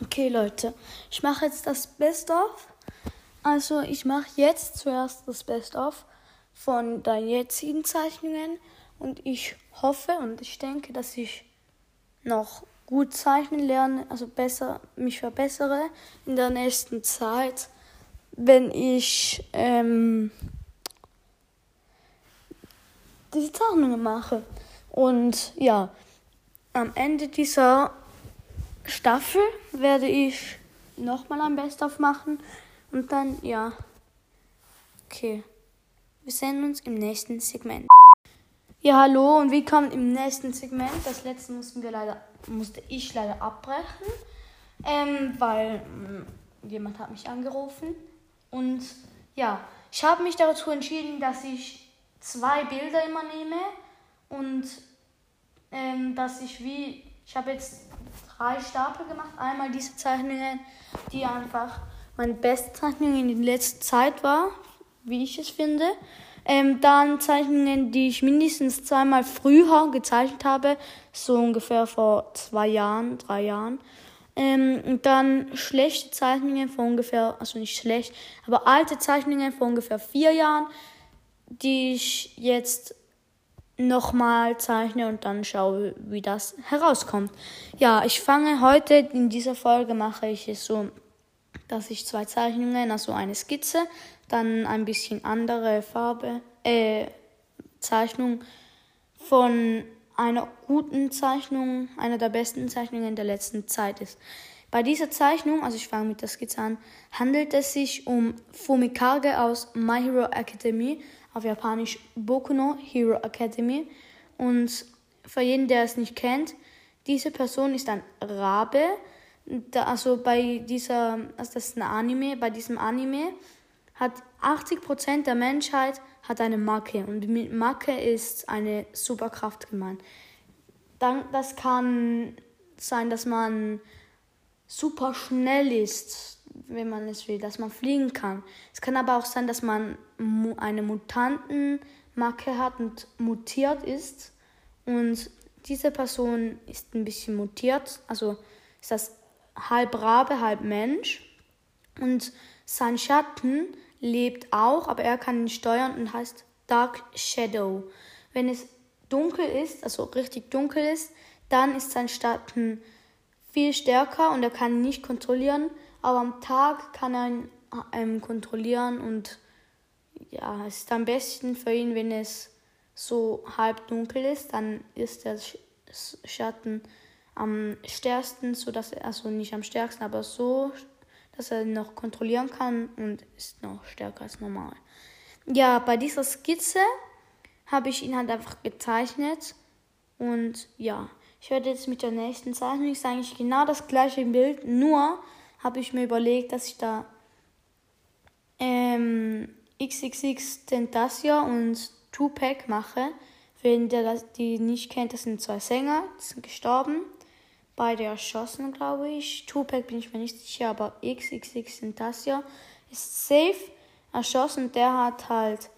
Okay, Leute, ich mache jetzt das Best-of. Also, ich mache jetzt zuerst das Best-of von deinen jetzigen Zeichnungen und ich hoffe und ich denke, dass ich noch gut zeichnen lerne, also besser mich verbessere in der nächsten Zeit, wenn ich ähm, diese Zeichnungen mache. Und ja, am Ende dieser Staffel werde ich nochmal ein Best-of machen und dann, ja. Okay. Wir sehen uns im nächsten Segment. Ja, hallo und willkommen im nächsten Segment. Das letzte mussten wir leider, musste ich leider abbrechen, ähm, weil mh, mm, jemand hat mich angerufen. Und ja, ich habe mich dazu entschieden, dass ich zwei Bilder immer nehme und ähm, dass ich wie, ich habe jetzt drei Stapel gemacht. Einmal diese Zeichnungen, die einfach meine beste Zeichnung in der letzten Zeit war, wie ich es finde. Ähm, dann Zeichnungen, die ich mindestens zweimal früher gezeichnet habe, so ungefähr vor zwei Jahren, drei Jahren. Ähm, dann schlechte Zeichnungen von ungefähr, also nicht schlecht, aber alte Zeichnungen von ungefähr vier Jahren, die ich jetzt nochmal zeichne und dann schaue, wie das herauskommt. Ja, ich fange heute in dieser Folge mache ich es so, dass ich zwei Zeichnungen, also eine Skizze, dann ein bisschen andere Farbe, äh, Zeichnung von einer guten Zeichnung, einer der besten Zeichnungen der letzten Zeit ist. Bei dieser Zeichnung, also ich fange mit der Skizze an, handelt es sich um Fumikage aus My Hero Academy auf Japanisch Boku no Hero Academy. Und für jeden, der es nicht kennt, diese Person ist ein Rabe. Da, also bei dieser, also das ist ein Anime, bei diesem Anime hat 80% der Menschheit hat eine Macke und mit Macke ist eine Superkraft gemeint. Dann, das kann sein, dass man super schnell ist, wenn man es will, dass man fliegen kann. Es kann aber auch sein, dass man eine Mutantenmarke hat und mutiert ist. Und diese Person ist ein bisschen mutiert, also ist das halb Rabe, halb Mensch. Und sein Schatten lebt auch, aber er kann ihn steuern und heißt Dark Shadow. Wenn es dunkel ist, also richtig dunkel ist, dann ist sein Schatten viel stärker und er kann ihn nicht kontrollieren aber am Tag kann er ihn ähm, kontrollieren und ja, es ist am besten für ihn, wenn es so halb dunkel ist, dann ist der Schatten am stärksten, so dass er also nicht am stärksten, aber so, dass er noch kontrollieren kann und ist noch stärker als normal. Ja, bei dieser Skizze habe ich ihn halt einfach gezeichnet und ja, ich werde jetzt mit der nächsten Zeichnung ist eigentlich genau das gleiche Bild, nur habe ich mir überlegt, dass ich da ähm, XXX Tentacia und Tupac mache. Wenn der das, die nicht kennt, das sind zwei Sänger, die sind gestorben. Beide erschossen, glaube ich. Tupac bin ich mir nicht sicher, aber XXX Tentacia ist safe erschossen. Der hat halt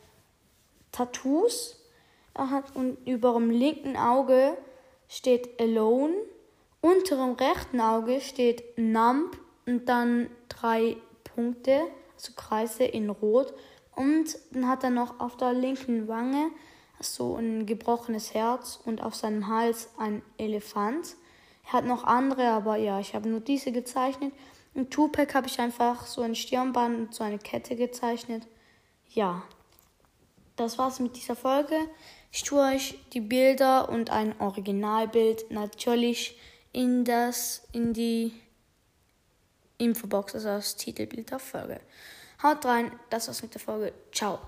Tattoos. Er hat und über dem linken Auge steht Alone. Unter dem rechten Auge steht Numb und dann drei Punkte, also Kreise in Rot. Und dann hat er noch auf der linken Wange so ein gebrochenes Herz und auf seinem Hals ein Elefant. Er hat noch andere, aber ja, ich habe nur diese gezeichnet. Und Tupac habe ich einfach so ein Stirnband und so eine Kette gezeichnet. Ja, das war's mit dieser Folge. Ich tue euch die Bilder und ein Originalbild natürlich in das, in die Infobox, also das Titelbild der Folge. Haut rein, das war's mit der Folge. Ciao.